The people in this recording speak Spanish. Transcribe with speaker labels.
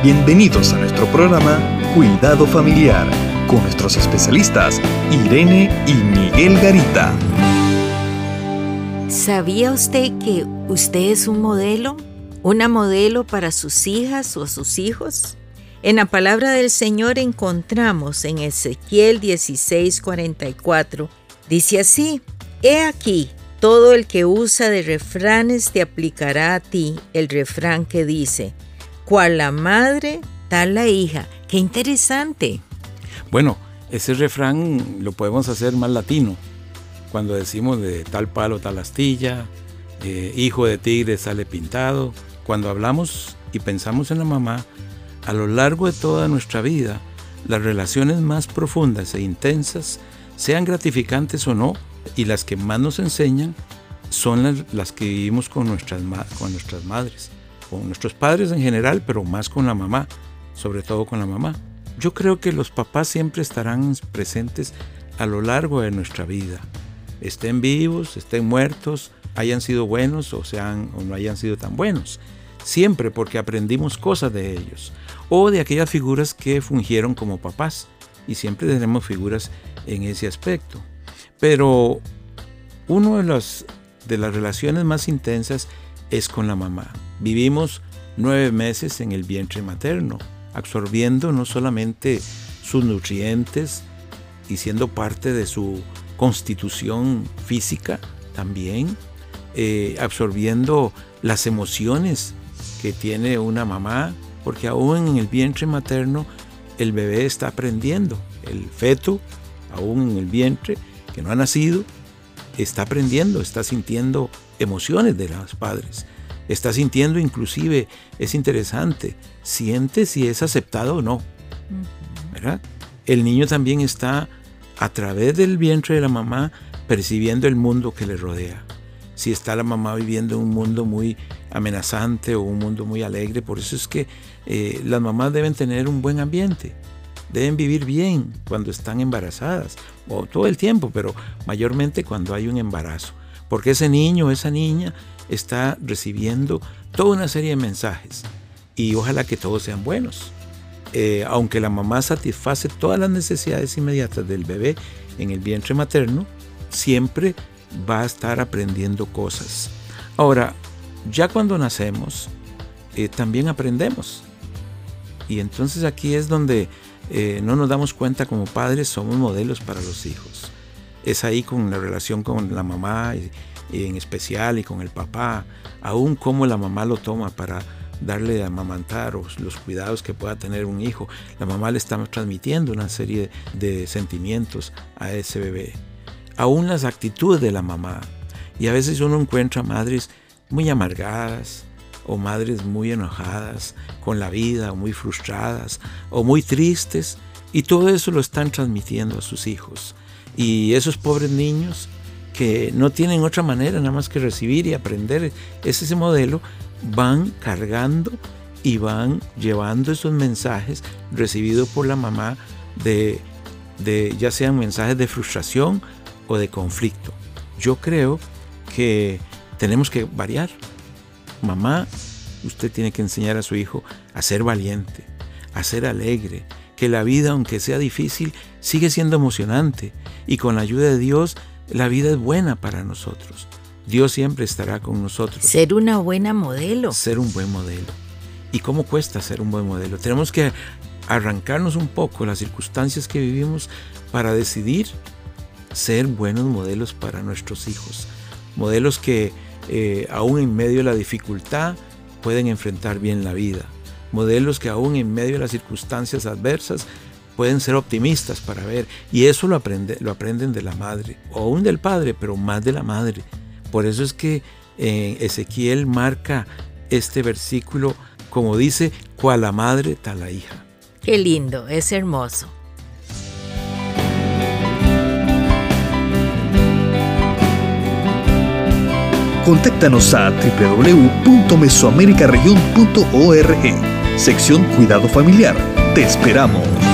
Speaker 1: Bienvenidos a nuestro programa Cuidado Familiar con nuestros especialistas Irene y Miguel Garita.
Speaker 2: ¿Sabía usted que usted es un modelo? ¿Una modelo para sus hijas o sus hijos? En la palabra del Señor encontramos en Ezequiel 16:44, dice así, He aquí, todo el que usa de refranes te aplicará a ti el refrán que dice, cual la madre, tal la hija. Qué interesante.
Speaker 3: Bueno, ese refrán lo podemos hacer más latino. Cuando decimos de tal palo, tal astilla, eh, hijo de tigre sale pintado. Cuando hablamos y pensamos en la mamá, a lo largo de toda nuestra vida, las relaciones más profundas e intensas, sean gratificantes o no, y las que más nos enseñan, son las, que vivimos con nuestras, con nuestras madres con nuestros padres en general, pero más con la mamá, sobre todo con la mamá. Yo creo que los papás siempre estarán presentes a lo largo de nuestra vida. Estén vivos, estén muertos, hayan sido buenos o, sean, o no hayan sido tan buenos. Siempre porque aprendimos cosas de ellos. O de aquellas figuras que fungieron como papás. Y siempre tenemos figuras en ese aspecto. Pero una de, las, de las relaciones más intensas es con la mamá. Vivimos nueve meses en el vientre materno, absorbiendo no solamente sus nutrientes y siendo parte de su constitución física también, eh, absorbiendo las emociones que tiene una mamá, porque aún en el vientre materno el bebé está aprendiendo, el feto, aún en el vientre, que no ha nacido, está aprendiendo, está sintiendo emociones de los padres. Está sintiendo inclusive, es interesante, siente si es aceptado o no. ¿verdad? El niño también está a través del vientre de la mamá percibiendo el mundo que le rodea. Si está la mamá viviendo en un mundo muy amenazante o un mundo muy alegre, por eso es que eh, las mamás deben tener un buen ambiente, deben vivir bien cuando están embarazadas, o todo el tiempo, pero mayormente cuando hay un embarazo. Porque ese niño esa niña está recibiendo toda una serie de mensajes y ojalá que todos sean buenos. Eh, aunque la mamá satisface todas las necesidades inmediatas del bebé en el vientre materno, siempre va a estar aprendiendo cosas. Ahora, ya cuando nacemos, eh, también aprendemos. Y entonces aquí es donde eh, no nos damos cuenta como padres, somos modelos para los hijos es ahí con la relación con la mamá y, en especial y con el papá, aún cómo la mamá lo toma para darle a amamantar o los cuidados que pueda tener un hijo. La mamá le está transmitiendo una serie de sentimientos a ese bebé. Aún las actitudes de la mamá. Y a veces uno encuentra madres muy amargadas o madres muy enojadas con la vida o muy frustradas o muy tristes. Y todo eso lo están transmitiendo a sus hijos. Y esos pobres niños que no tienen otra manera nada más que recibir y aprender ese, modelo, van cargando y van llevando esos mensajes recibidos por la mamá de, de ya sean mensajes de frustración o de conflicto. Yo creo que tenemos que variar. Mamá, usted tiene que enseñar a su hijo a ser valiente, a ser alegre, que la vida, aunque sea difícil, sigue siendo emocionante y con la ayuda de Dios, la vida es buena para nosotros. Dios siempre estará con nosotros.
Speaker 2: Ser una buena modelo.
Speaker 3: Ser un buen modelo. ¿Y cómo cuesta ser un buen modelo? Tenemos que arrancarnos un poco las circunstancias que vivimos para decidir ser buenos modelos para nuestros hijos. Modelos que eh, aún en medio de la dificultad pueden enfrentar bien la vida modelos que aún en medio de las circunstancias adversas pueden ser optimistas para ver. Y eso lo, aprende, lo aprenden de la madre, o aún del padre, pero más de la madre. Por eso es que eh, Ezequiel marca este versículo como dice, cual la madre, tal la hija.
Speaker 2: Qué lindo, es hermoso.
Speaker 1: Contáctanos a www.mesoamericaregion.org sección Cuidado Familiar. Te esperamos.